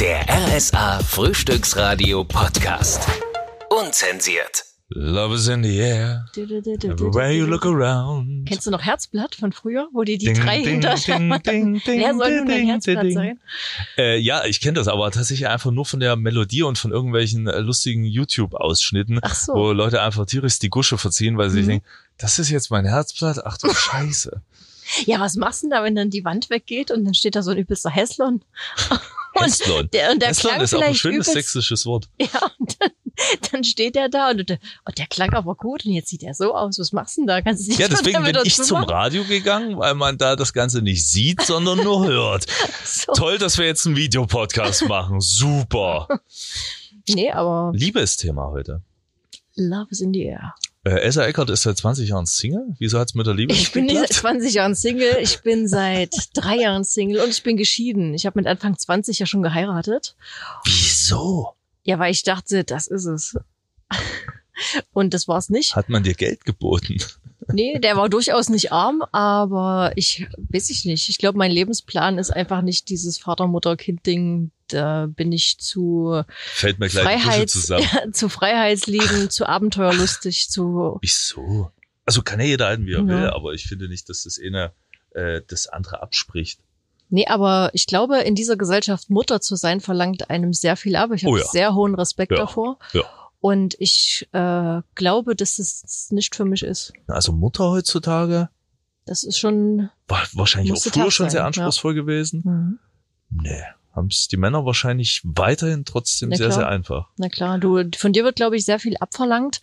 Der RSA Frühstücksradio Podcast. Unzensiert. Love is in the air. Everywhere you look around. Kennst du noch Herzblatt von früher, wo die die Ding, drei ding, Wer soll nun dein ding, Herzblatt ding. sein? Äh, ja, ich kenne das, aber tatsächlich einfach nur von der Melodie und von irgendwelchen äh, lustigen YouTube-Ausschnitten, so. wo Leute einfach tierisch die Gusche verziehen, weil sie sich Mhm. denken, das ist jetzt mein Herzblatt, ach du Scheiße. Ja, was machst du denn da, wenn dann die Wand weggeht und dann steht da so ein übelster Hässlon? Und der, und der Hässlon klang ist auch ein schönes übelst, sächsisches Wort. Ja, und dann, dann steht der da und, der, und der klang aber gut und jetzt sieht er so aus. Was machst du denn da? Kannst du nicht Ja, deswegen bin ich zum machen? Radio gegangen, weil man da das Ganze nicht sieht, sondern nur hört. So. Toll, dass wir jetzt einen Videopodcast machen. Super. Nee, aber Liebesthema heute. Love is in the air. Äh, Elsa Eckert ist seit 20 Jahren Single. Wieso hat's mit der Liebe Ich bin nicht seit geklappt? 20 Jahren Single, ich bin seit drei Jahren Single und ich bin geschieden. Ich habe mit Anfang 20 ja schon geheiratet. Wieso? Ja, weil ich dachte, das ist es. Und das war's nicht. Hat man dir Geld geboten? Nee, der war durchaus nicht arm, aber ich weiß ich nicht. Ich glaube, mein Lebensplan ist einfach nicht dieses Vater-Mutter-Kind-Ding. Da bin ich zu Fällt mir gleich Freiheits, zusammen. zu Freiheitslieben, zu abenteuerlustig, zu Wieso? Also kann ja jeder halten, wie er Ja. will, aber ich finde nicht, dass das eine äh, das andere abspricht. Nee, aber ich glaube, in dieser Gesellschaft Mutter zu sein, verlangt einem sehr viel ab. Ich habe Oh ja. sehr hohen Respekt Ja. davor. Ja. Und ich äh, glaube, dass es nicht für mich ist. Also Mutter heutzutage Das ist schon. war wahrscheinlich auch früher schon sehr sein, anspruchsvoll gewesen. Mhm. Nee, haben es die Männer wahrscheinlich weiterhin trotzdem Na sehr, klar. sehr einfach. Na klar, du, von dir wird, glaube ich, sehr viel abverlangt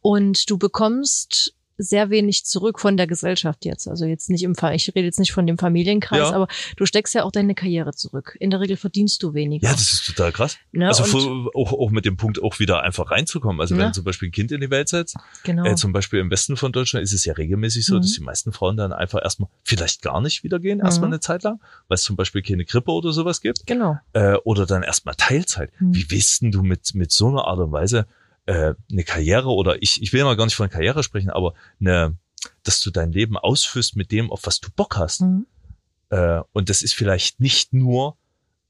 und du bekommst sehr wenig zurück von der Gesellschaft jetzt. Also jetzt nicht im Fall, ich rede jetzt nicht von dem Familienkreis, Ja. aber du steckst ja auch deine Karriere zurück. In der Regel verdienst du weniger. Ja, das ist total krass. ne? also vor, auch, auch mit dem Punkt auch wieder einfach reinzukommen. Also Ja. wenn zum Beispiel ein Kind in die Welt setzt, genau. Äh, zum Beispiel im Westen von Deutschland ist es ja regelmäßig so, Mhm. dass die meisten Frauen dann einfach erstmal vielleicht gar nicht wieder gehen, erstmal Mhm. eine Zeit lang, weil es zum Beispiel keine Grippe oder sowas gibt. genau. Äh, oder dann erstmal Teilzeit. Mhm. Wie willst denn du mit, mit so einer Art und Weise äh, eine Karriere oder ich, ich will mal gar nicht von Karriere sprechen, aber eine, dass du dein Leben ausführst mit dem, auf was du Bock hast. Mhm. Äh, und das ist vielleicht nicht nur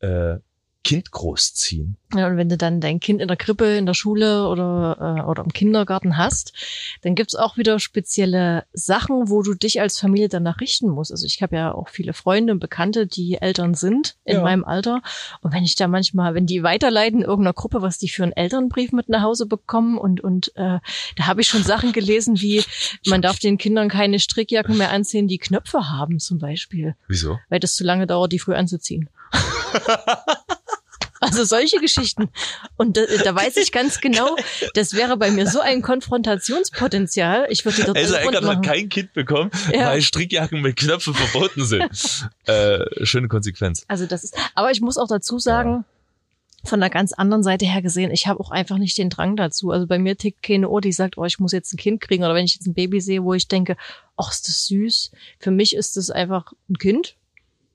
äh, Kind großziehen. Ja, und wenn du dann dein Kind in der Krippe, in der Schule oder, äh, oder im Kindergarten hast, dann gibt's auch wieder spezielle Sachen, wo du dich als Familie danach richten musst. Also ich habe ja auch viele Freunde und Bekannte, die Eltern sind in Ja. meinem Alter. Und wenn ich da manchmal, wenn die weiterleiten in irgendeiner Gruppe, was die für einen Elternbrief mit nach Hause bekommen und, und äh, da habe ich schon Sachen gelesen wie, man darf den Kindern keine Strickjacken mehr anziehen, die Knöpfe haben zum Beispiel Wieso? weil das zu lange dauert, die früh anzuziehen. Also solche Geschichten. Und da, da weiß ich ganz genau, das wäre bei mir so ein Konfrontationspotenzial. Ich würde dort Elsa Eckert hat kein Kind bekommen, Ja. weil Strickjacken mit Knöpfen verboten sind. äh, schöne Konsequenz. Also das ist, aber ich muss auch dazu sagen, von der ganz anderen Seite her gesehen, ich habe auch einfach nicht den Drang dazu. Also bei mir tickt keine Uhr, die sagt, oh, ich muss jetzt ein Kind kriegen. Oder wenn ich jetzt ein Baby sehe, wo ich denke, ach, ist das süß. Für mich ist das einfach ein Kind.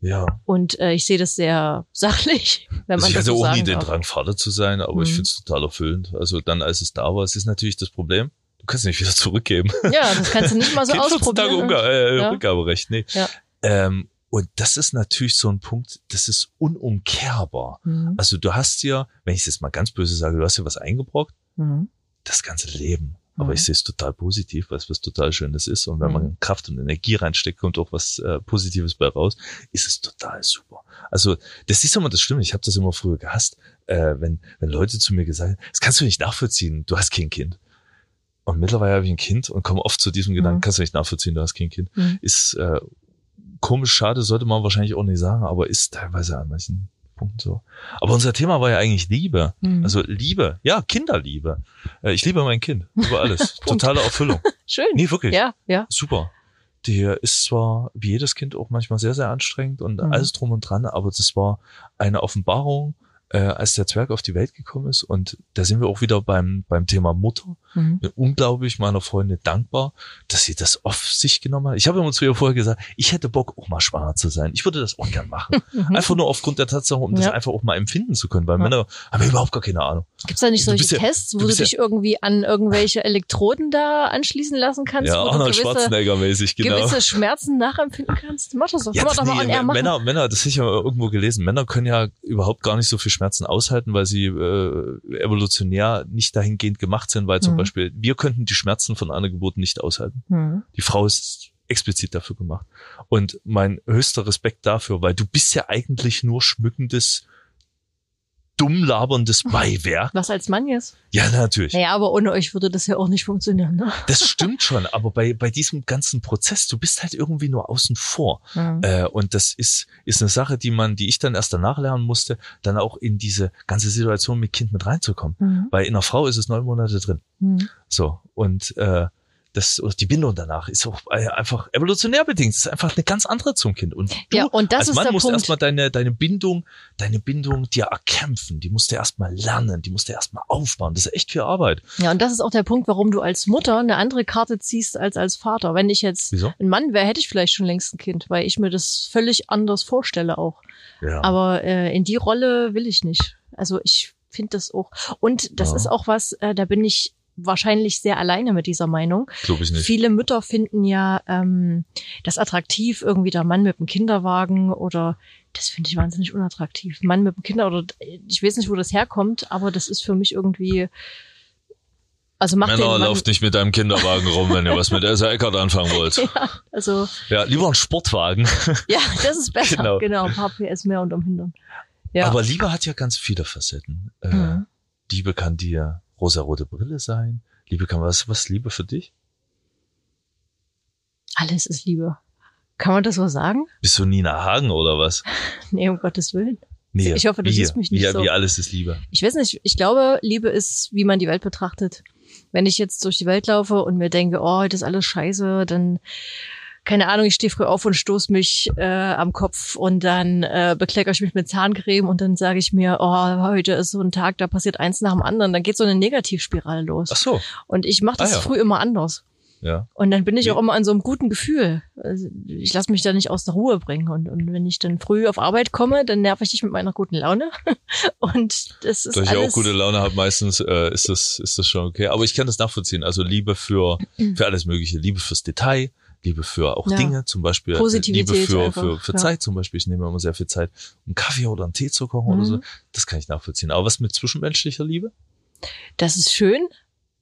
Ja. Und äh, ich sehe das sehr sachlich, wenn man ich das hatte so auch sagen nie den darf. Drang, Vater zu sein, aber ich Mhm. finde es total erfüllend. Also dann, als es da war, es ist natürlich das Problem, du kannst es nicht wieder zurückgeben. Ja, das kannst du nicht mal so Geht 14 Tage ausprobieren. Umga äh, Ja. Rückgaberecht, nee. Ja. Ähm, und das ist natürlich so ein Punkt, das ist unumkehrbar. Mhm. Also du hast dir, wenn ich es jetzt mal ganz böse sage, du hast dir was eingebrockt, Mhm. das ganze Leben. Aber Mhm. ich sehe es total positiv, weil es was total Schönes ist. Und wenn Mhm. man Kraft und Energie reinsteckt, kommt auch was äh, Positives bei raus, ist es total super. Also das ist immer das Schlimme. Ich habe das immer früher gehasst, äh, wenn, wenn Leute zu mir gesagt haben, das kannst du nicht nachvollziehen, du hast kein Kind. Und mittlerweile habe ich ein Kind und komme oft zu diesem Gedanken, Mhm. kannst du nicht nachvollziehen, du hast kein Kind. Mhm. Ist äh, komisch, schade, sollte man wahrscheinlich auch nicht sagen, aber ist teilweise an manchen Punkten so. Aber unser Thema war ja eigentlich Liebe. Mhm. Also Liebe, ja, Kinderliebe. Äh, Ich liebe mein Kind über alles. Totale Erfüllung. Schön. Nee, wirklich. Ja, ja. Super. Der ist zwar wie jedes Kind auch manchmal sehr, sehr anstrengend und Mhm. alles drum und dran, aber das war eine Offenbarung, äh, als der Zwerg auf die Welt gekommen ist. Und da sind wir auch wieder beim, beim Thema Mutter. Mhm. Bin unglaublich meiner Freundin dankbar, dass sie das auf sich genommen hat. Ich habe immer zu ihr vorher gesagt, ich hätte Bock, auch mal schwanger zu sein. Ich würde das auch gern machen. Einfach nur aufgrund der Tatsache, um das Mhm. Ja. einfach auch mal empfinden zu können, weil Ja. Männer haben überhaupt gar keine Ahnung. Gibt's da nicht solche Tests, wo du du, dich irgendwie an irgendwelche Elektroden da anschließen lassen kannst? ja, du Arnold Schwarzenegger-mäßig, genau. gewisse Schmerzen nachempfinden kannst? Mach das doch. Ja, man doch mal nee, machen. Männer, Männer, das habe ich ja irgendwo gelesen. Männer können ja überhaupt gar nicht so viel Schmerzen aushalten, weil sie äh, evolutionär nicht dahingehend gemacht sind, weil zum Mhm. Beispiel wir könnten die Schmerzen von einer Geburt nicht aushalten. Hm. Die Frau ist explizit dafür gemacht. Und mein höchster Respekt dafür, weil du bist ja eigentlich nur schmückendes, dumm laberndes Beiwerk. Was als Mann jetzt? Ja, natürlich. Naja, aber ohne euch würde das ja auch nicht funktionieren. Ne? Das stimmt schon, aber bei, bei diesem ganzen Prozess, du bist halt irgendwie nur außen vor. Hm. Äh, und das ist, ist eine Sache, die man, die ich dann erst danach lernen musste, dann auch in diese ganze Situation mit Kind mit reinzukommen. Hm. Weil in einer Frau ist es neun Monate drin. Hm. So. Und äh, das, oder die Bindung danach ist auch äh, einfach evolutionär bedingt. Es ist einfach eine ganz andere zum Kind. Und du Ja, und das als ist Mann der musst Punkt. erstmal deine, deine Bindung, deine Bindung dir erkämpfen. Die musst du erstmal lernen, die musst du erstmal aufbauen. Das ist echt viel Arbeit. Ja, und das ist auch der Punkt, warum du als Mutter eine andere Karte ziehst als als Vater. Wenn ich jetzt Wieso? ein Mann wäre, hätte ich vielleicht schon längst ein Kind, weil ich mir das völlig anders vorstelle auch. Ja. Aber äh, in die Rolle will ich nicht. Also ich finde das auch. Und das Ja. ist auch was, äh, da bin ich wahrscheinlich sehr alleine mit dieser Meinung. Glaube ich nicht. Viele Mütter finden ja ähm, das attraktiv, irgendwie der Mann mit dem Kinderwagen oder das finde ich wahnsinnig unattraktiv. Mann mit dem Kinder oder ich weiß nicht, wo das herkommt, aber das ist für mich irgendwie. Also macht Männer, lauft nicht mit deinem Kinderwagen rum, wenn ihr was mit Elsa Eckert anfangen wollt. ja, also Ja, lieber ein Sportwagen. ja, das ist besser. Genau. Genau, ein paar PS mehr unterm Hintern. Ja. Aber Liebe hat ja ganz viele Facetten. Äh, Mhm. Liebe kann dir rosarote Brille sein. Liebe kann was, was ist Liebe für dich? Alles ist Liebe. Kann man das so sagen? Bist du Nina Hagen oder was? Nee, um Gottes Willen. Nee, Ich hoffe, du siehst mich nicht wie, so. Wie alles ist Liebe. Ich weiß nicht, ich glaube, Liebe ist, wie man die Welt betrachtet. Wenn ich jetzt durch die Welt laufe und mir denke, oh, heute ist alles scheiße, dann, keine Ahnung, ich stehe früh auf und stoß mich äh, am Kopf und dann äh, bekleckere ich mich mit Zahncreme und dann sage ich mir, oh, heute ist so ein Tag, da passiert eins nach dem anderen. Dann geht so eine Negativspirale los. Ach so, Und ich mache das Ah, ja. früh immer anders. ja. Und dann bin ich auch immer an so einem guten Gefühl. Also ich lasse mich da nicht aus der Ruhe bringen. Und, und wenn ich dann früh auf Arbeit komme, dann nerv ich dich mit meiner guten Laune. Und das ist Da ich auch gute Laune habe, meistens äh, ist das ist das schon okay. Aber ich kann das nachvollziehen. Also Liebe für für alles Mögliche, Liebe fürs Detail, Liebe für auch Ja. Dinge, zum Beispiel äh, Liebe für einfach, für, für ja. Zeit zum Beispiel. Ich nehme immer sehr viel Zeit, einen Kaffee oder einen Tee zu kochen oder Mhm. so. Das kann ich nachvollziehen. Aber was mit zwischenmenschlicher Liebe? Das ist schön.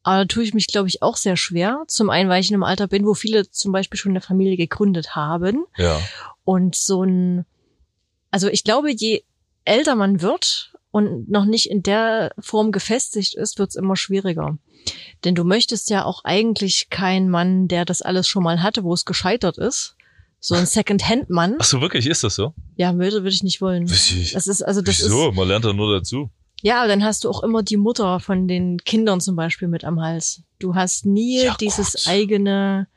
Aber da tue ich mich, glaube ich, auch sehr schwer. Zum einen, weil ich in einem Alter bin, wo viele zum Beispiel schon eine Familie gegründet haben. Ja. Und so ein, also ich glaube, je älter man wird und noch nicht in der Form gefestigt ist, wird es immer schwieriger. Denn du möchtest ja auch eigentlich keinen Mann, der das alles schon mal hatte, wo es gescheitert ist. So ein Second-Hand-Mann. Ach so, wirklich, ist das so? Ja, würde, würde ich nicht wollen. Wieso? Das ist, also das Wieso? ist, Man lernt da nur dazu. ja, aber dann hast du auch immer die Mutter von den Kindern zum Beispiel mit am Hals. Du hast nie Ja, dieses Gott. eigene,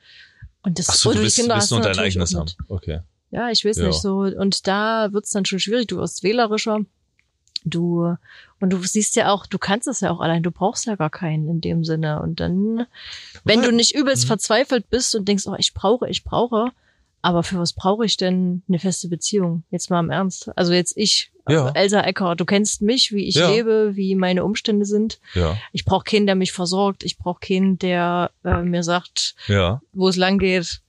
und das, Ach so, oder du die willst, Kinder willst hast nur dein eigenes haben. Okay. Ja, ich weiß Ja. nicht so. Und da wird's dann schon schwierig. Du wirst wählerischer. Du, und du siehst ja auch, du kannst es ja auch allein. Du brauchst ja gar keinen in dem Sinne. Und dann, wenn du nicht übelst Mhm. verzweifelt bist und denkst, oh, ich brauche, ich brauche, aber für was brauche ich denn eine feste Beziehung? Jetzt mal im Ernst. Also jetzt ich, Ja. Elsa Ecker, du kennst mich, wie ich Ja. lebe, wie meine Umstände sind. Ja. Ich brauche keinen, der mich versorgt. Ich brauche keinen, der äh, mir sagt, Ja. wo es lang geht.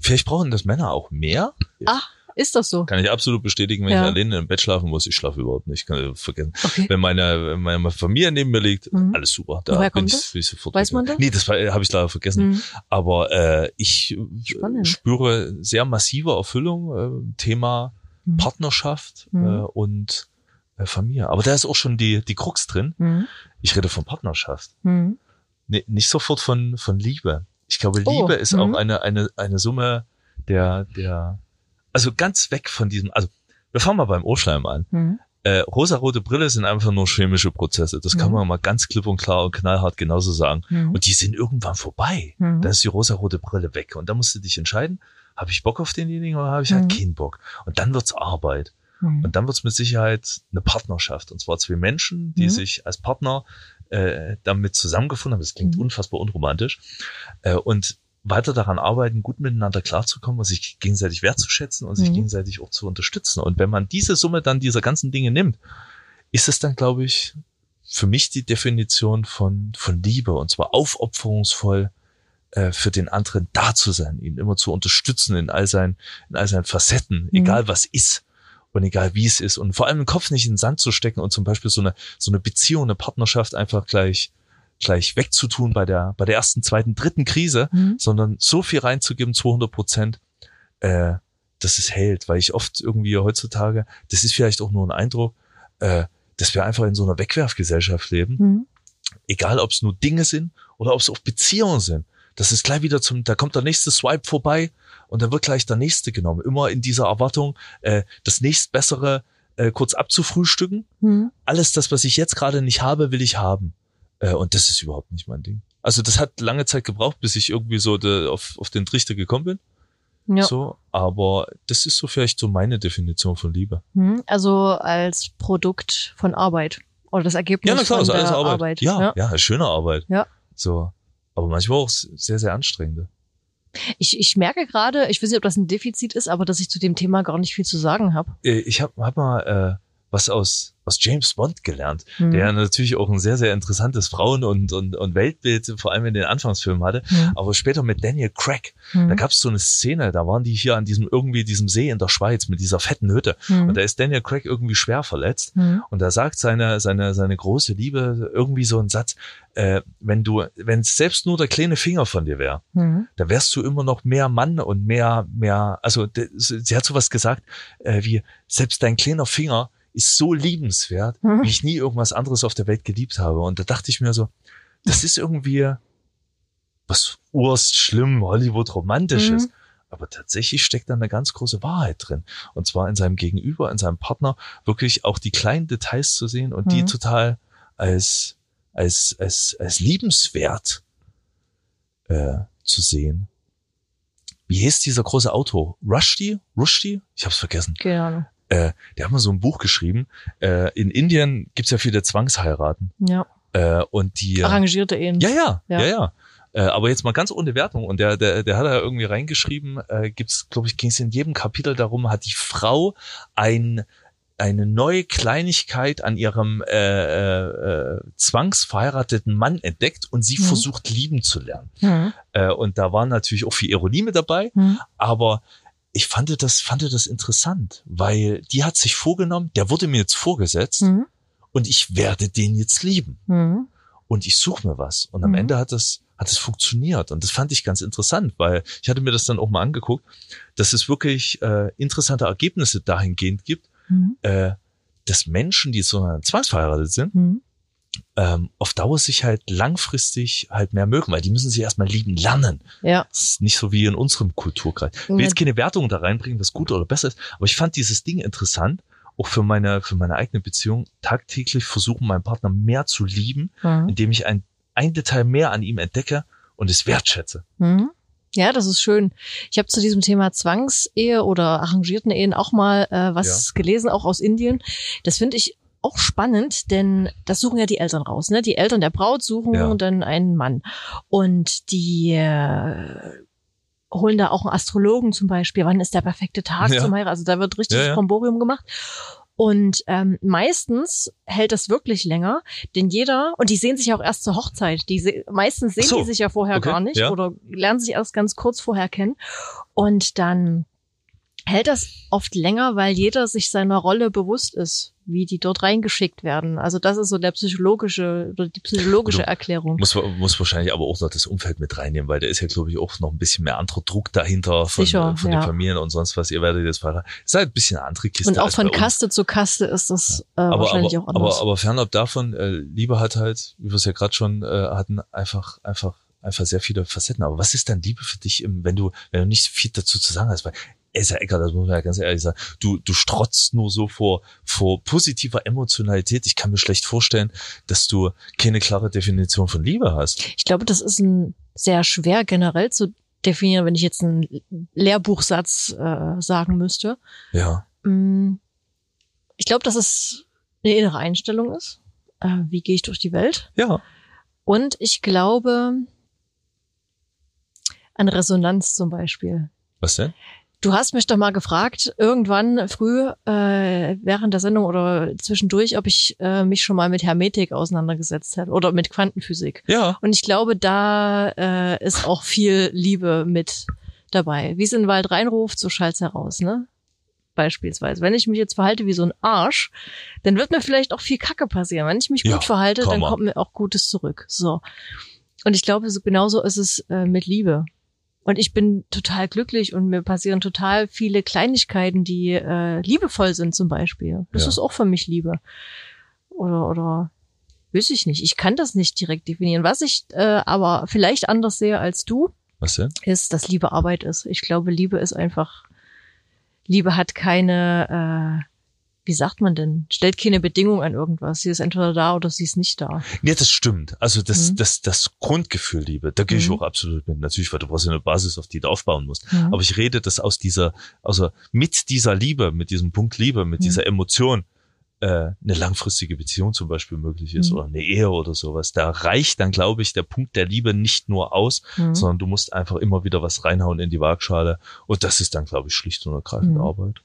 Vielleicht brauchen das Männer auch mehr. Ah, ist das so? Kann ich absolut bestätigen, wenn Ja. ich alleine im Bett schlafen muss. Ich schlafe überhaupt nicht. Kann ich vergessen. Okay. Wenn meine, wenn meine Familie neben mir liegt, Mhm. alles super. Da Woher bin kommt ich, das? ich sofort. Weiß man das? Nee, das habe ich leider vergessen. Hm. Aber äh, ich Spannend. spüre sehr massive Erfüllung. Äh, Thema Mhm. Partnerschaft Mhm. äh, und äh, Familie. Aber da ist auch schon die, die Krux drin. Hm. Ich rede von Partnerschaft. Hm. Nee, nicht sofort von, von Liebe. Ich glaube, Oh, Liebe ist mhm. auch eine, eine, eine Summe der, der, also ganz weg von diesem, also wir fangen mal beim Ohrschleim an. Hm. Äh, rosarote Brille sind einfach nur chemische Prozesse. Das kann Mhm. man mal ganz klipp und klar und knallhart genauso sagen. Hm. Und die sind irgendwann vorbei. Hm. Dann ist die rosarote Brille weg. Und dann musst du dich entscheiden, habe ich Bock auf denjenigen oder habe ich Mhm. halt keinen Bock? Und dann wird's Arbeit. Hm. Und dann wird's mit Sicherheit eine Partnerschaft. Und zwar zwei Menschen, die Mhm. sich als Partner äh, damit zusammengefunden haben. Das klingt Mhm. unfassbar unromantisch. Äh, und weiter daran arbeiten, gut miteinander klarzukommen und sich gegenseitig wertzuschätzen und sich Mhm. gegenseitig auch zu unterstützen. Und wenn man diese Summe dann dieser ganzen Dinge nimmt, ist es dann, glaube ich, für mich die Definition von, von Liebe und zwar aufopferungsvoll äh, für den anderen da zu sein, ihn immer zu unterstützen in all seinen, in all seinen Facetten, Mhm. egal was ist und egal wie es ist und vor allem den Kopf nicht in den Sand zu stecken und zum Beispiel so eine, so eine Beziehung, eine Partnerschaft einfach gleich, gleich wegzutun bei der, bei der ersten, zweiten, dritten Krise, Mhm. sondern so viel reinzugeben, 200 Prozent, äh, dass es hält, weil ich oft irgendwie heutzutage, das ist vielleicht auch nur ein Eindruck, äh, dass wir einfach in so einer Wegwerfgesellschaft leben, Mhm. egal ob es nur Dinge sind oder ob es auch Beziehungen sind. Das ist gleich wieder zum, da kommt der nächste Swipe vorbei und dann wird gleich der nächste genommen. Immer in dieser Erwartung, äh, das nächstbessere äh, kurz abzufrühstücken. Mhm. Alles das, was ich jetzt gerade nicht habe, will ich haben. Äh, und das ist überhaupt nicht mein Ding. Also das hat lange Zeit gebraucht, bis ich irgendwie so de, auf, auf den Trichter gekommen bin. Ja. So, aber das ist so vielleicht so meine Definition von Liebe. Mhm. Also als Produkt von Arbeit. Oder das Ergebnis Ja, na klar, von ist alles Arbeit. Arbeit. Ja, ja, ja. schöne Arbeit. Ja. So. Aber manchmal auch sehr, sehr anstrengende. Ich, ich merke gerade, ich weiß nicht, ob das ein Defizit ist, aber dass ich zu dem Thema gar nicht viel zu sagen habe. Äh, Ich habe hab mal äh, was aus, aus James Bond gelernt, Mhm. der natürlich auch ein sehr, sehr interessantes Frauen- und, und, und Weltbild, vor allem in den Anfangsfilmen hatte. Mhm. Aber später mit Daniel Craig, Mhm. da gab es so eine Szene, da waren die hier an diesem irgendwie diesem See in der Schweiz mit dieser fetten Hütte. Mhm. Und da ist Daniel Craig irgendwie schwer verletzt. Mhm. Und da sagt seine, seine, seine große Liebe irgendwie so einen Satz, äh, wenn du, wenn es selbst nur der kleine Finger von dir wäre, Mhm. da wärst du immer noch mehr Mann und mehr, mehr, also sie hat sowas gesagt, äh, wie selbst dein kleiner Finger ist so liebenswert, Mhm. wie ich nie irgendwas anderes auf der Welt geliebt habe. Und da dachte ich mir so, das ist irgendwie was urst schlimm, Hollywood romantisches. Mhm. Aber tatsächlich steckt da eine ganz große Wahrheit drin. Und zwar in seinem Gegenüber, in seinem Partner, wirklich auch die kleinen Details zu sehen und die Mhm. total als, als, als, als liebenswert äh, zu sehen. Wie hieß dieser große Autor? Rushdie? Rushdie? Ich hab's vergessen. Ahnung. Äh, der hat mal so ein Buch geschrieben. Äh, in Indien gibt's ja viele Zwangsheiraten. Ja. Äh, und die. Arrangierte Ehen. Ja, ja, ja, Ja. ja. Äh, aber jetzt mal ganz ohne Wertung. Und der, der, der hat da irgendwie reingeschrieben, äh, gibt's, glaube ich, ging's in jedem Kapitel darum, hat die Frau ein, eine neue Kleinigkeit an ihrem äh, äh, äh, zwangsverheirateten Mann entdeckt und sie Mhm. versucht lieben zu lernen. Mhm. Äh, und da war natürlich auch viel Ironie mit dabei, Mhm. aber ich fand das, fand das interessant, weil die hat sich vorgenommen, der wurde mir jetzt vorgesetzt Mhm. und ich werde den jetzt lieben Mhm. und ich suche mir was. Und am Mhm. Ende hat es hat es funktioniert und das fand ich ganz interessant, weil ich hatte mir das dann auch mal angeguckt, dass es wirklich äh, interessante Ergebnisse dahingehend gibt, Mhm. äh, dass Menschen, die so zwangsverheiratet sind, Mhm. Ähm, auf Dauer sich halt langfristig halt mehr mögen, weil die müssen sich erstmal lieben lernen. Ja. Das ist nicht so wie in unserem Kulturkreis. Ich will Ja. jetzt keine Wertung da reinbringen, was gut oder besser ist, aber ich fand dieses Ding interessant, auch für meine, für meine eigene Beziehung, tagtäglich versuchen, meinen Partner mehr zu lieben, Mhm. indem ich ein, ein Detail mehr an ihm entdecke und es wertschätze. Mhm. Ja, das ist schön. Ich habe zu diesem Thema Zwangsehe oder arrangierten Ehen auch mal äh, was gelesen, auch aus Indien. Das finde ich auch spannend, denn das suchen ja die Eltern raus. Ne? Die Eltern der Braut suchen Ja. dann einen Mann. Und die äh, holen da auch einen Astrologen zum Beispiel. Wann ist der perfekte Tag Ja. zum Heiraten? Also da wird richtig Ja, ja. Bromborium gemacht. Und ähm, meistens hält das wirklich länger, denn jeder, und die sehen sich ja auch erst zur Hochzeit, die se meistens sehen so. die sich ja vorher Okay, gar nicht ja. oder lernen sich erst ganz kurz vorher kennen. Und dann hält das oft länger, weil jeder sich seiner Rolle bewusst ist, wie die dort reingeschickt werden. Also das ist so der psychologische oder die psychologische Du- Erklärung. Muss, muss wahrscheinlich aber auch noch das Umfeld mit reinnehmen, weil da ist ja, glaube ich, auch noch ein bisschen mehr anderer Druck dahinter von, Sicher, von ja. den Familien und sonst was. Ihr werdet jetzt verheiratet. Ist halt ein bisschen eine andere Kiste. Und auch von. Kaste zu Kaste ist das äh, aber, wahrscheinlich aber, auch anders. aber, aber fernab davon, äh, Liebe hat halt, wie wir es ja gerade schon äh, hatten, einfach, einfach, einfach sehr viele Facetten. Aber was ist dann Liebe für dich, wenn du, wenn du nicht viel dazu zu sagen hast? Weil, ja Ecker, das muss man ja ganz ehrlich sagen, du, du strotzt nur so vor, vor positiver Emotionalität. Ich kann mir schlecht vorstellen, dass du keine klare Definition von Liebe hast. Ich glaube, das ist ein sehr schwer generell zu definieren, wenn ich jetzt einen Lehrbuchsatz äh, sagen müsste. Ja. Mm, Ich glaube, dass es eine innere Einstellung ist. äh, wie gehe ich durch die Welt. Ja. Und ich glaube an Resonanz zum Beispiel. Was denn? Du hast mich doch mal gefragt, irgendwann früh äh, während der Sendung oder zwischendurch, ob ich äh, mich schon mal mit Hermetik auseinandergesetzt hätte oder mit Quantenphysik. Ja. Und ich glaube, da äh, ist auch viel Liebe mit dabei. Wie es in den Wald reinruft, so schallt's heraus, ne? Beispielsweise. Wenn ich mich jetzt verhalte wie so ein Arsch, dann wird mir vielleicht auch viel Kacke passieren. Wenn ich mich Ja, gut verhalte, dann kommt mir auch Gutes zurück. So. Und ich glaube, so genauso ist es äh, mit Liebe. Und ich bin total glücklich und mir passieren total viele Kleinigkeiten, die äh, liebevoll sind zum Beispiel. Das Ja. ist auch für mich Liebe. Oder, oder, weiß ich nicht. Ich kann das nicht direkt definieren. Was ich äh, aber vielleicht anders sehe als du, Was denn? ist, dass Liebe Arbeit ist. Ich glaube, Liebe ist einfach, Liebe hat keine, äh, wie sagt man denn, stellt keine Bedingung an irgendwas. Sie ist entweder da oder sie ist nicht da. Nee, das stimmt. Also das, Mhm. das, das Grundgefühl, Liebe, da gehe ich Mhm. auch absolut mit. Natürlich, weil du brauchst ja eine Basis, auf die du aufbauen musst. Mhm. Aber ich rede das aus dieser, also mit dieser Liebe, mit diesem Punkt Liebe, mit Mhm. dieser Emotion, äh, eine langfristige Beziehung zum Beispiel möglich ist Mhm. oder eine Ehe oder sowas. Da reicht dann, glaube ich, der Punkt der Liebe nicht nur aus, Mhm. sondern du musst einfach immer wieder was reinhauen in die Waagschale. Und das ist dann, glaube ich, schlicht und ergreifend. Arbeit.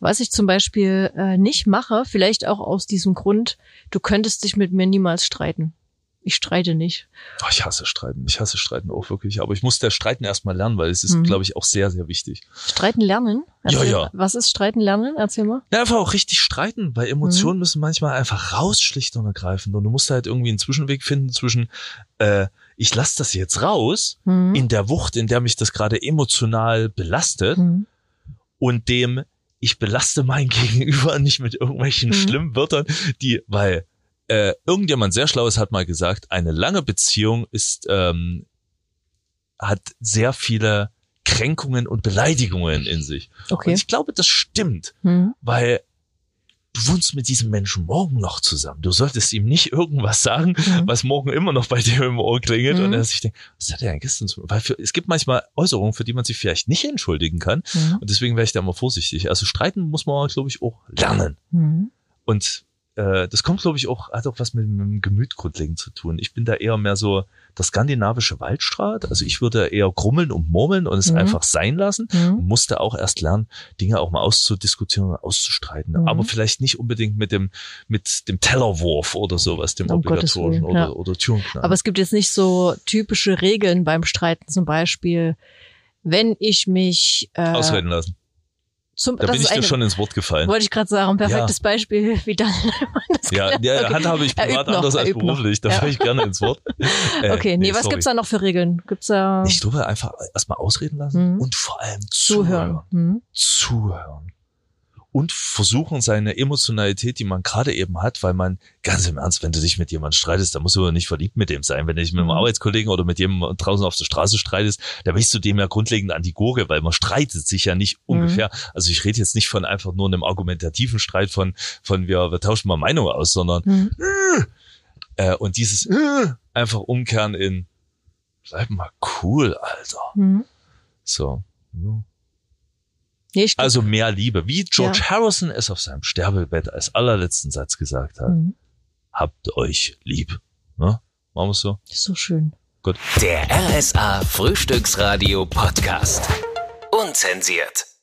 Was ich zum Beispiel äh, nicht mache, vielleicht auch aus diesem Grund, du könntest dich mit mir niemals streiten. Ich streite nicht. Oh, ich hasse Streiten. Ich hasse Streiten auch wirklich. Aber ich muss der Streiten erstmal lernen, weil es ist, Mhm. glaube ich, auch sehr, sehr wichtig. Streiten lernen? Ja, Erzähl, ja. Was ist Streiten lernen? Erzähl mal. Ja, einfach auch richtig streiten, weil Emotionen müssen manchmal einfach raus, schlicht und ergreifend. Und du musst halt irgendwie einen Zwischenweg finden zwischen, äh, ich lasse das jetzt raus, Mhm. in der Wucht, in der mich das gerade emotional belastet, Mhm. und dem, ich belaste mein Gegenüber nicht mit irgendwelchen Mhm. schlimmen Wörtern, die, weil äh, irgendjemand sehr Schlaues hat mal gesagt, eine lange Beziehung ist, ähm, hat sehr viele Kränkungen und Beleidigungen in sich. Und Okay. ich glaube, das stimmt Mhm. weil du wohnst mit diesem Menschen morgen noch zusammen. Du solltest ihm nicht irgendwas sagen, Mhm. was morgen immer noch bei dir im Ohr klingelt Mhm. und er sich denkt, was hat er denn gestern zu Weil für, es gibt manchmal Äußerungen, für die man sich vielleicht nicht entschuldigen kann Mhm. und deswegen wäre ich da immer vorsichtig. Also streiten muss man, glaube ich, auch lernen. Mhm. Und äh, das kommt, glaube ich, auch, hat auch was mit, mit dem Gemüt grundlegend zu tun. Ich bin da eher mehr so der skandinavische Waldstraat. Also ich würde eher grummeln und murmeln und es Mhm. einfach sein lassen Mhm. und musste auch erst lernen, Dinge auch mal auszudiskutieren und auszustreiten. Mhm. Aber vielleicht nicht unbedingt mit dem, mit dem Tellerwurf oder sowas, dem Um obligatorischen Willen, ja. oder, oder Türenknallen. Aber es gibt jetzt nicht so typische Regeln beim Streiten, zum Beispiel, wenn ich mich äh, Ausreden lassen. Zum Da bin ich dir schon ins Wort gefallen. Wollte ich gerade sagen, perfektes Beispiel, wie dann das Ja, ja Okay. handhabe ich privat noch, anders er als beruflich. Da Ja. falle ich gerne ins Wort. Äh, Okay, nee, was sorry. gibt's da noch für Regeln? Gibt's da Ich glaube, einfach erstmal ausreden lassen Mhm. und vor allem zuhören? Hm? zuhören und versuchen seine Emotionalität, die man gerade eben hat, weil man ganz im Ernst, wenn du dich mit jemandem streitest, da musst du nicht verliebt mit dem sein. Wenn du dich mit einem Mhm. Arbeitskollegen oder mit jemandem draußen auf der Straße streitest, da bist du dem ja grundlegend an die Gurke, weil man streitet sich ja nicht Mhm. ungefähr. Also ich rede jetzt nicht von einfach nur einem argumentativen Streit von, von wir, wir tauschen mal Meinung aus, sondern Hm? äh, und dieses äh, einfach umkehren in bleib mal cool, Alter. Hm? So. Ja. Nee, Also mehr Liebe. Wie George Harrison es auf seinem Sterbebett als allerletzten Satz gesagt hat. hm. Habt euch lieb. Ne? Machen wir so? ist so schön. Gut. Der RSA Frühstücksradio Podcast. Unzensiert.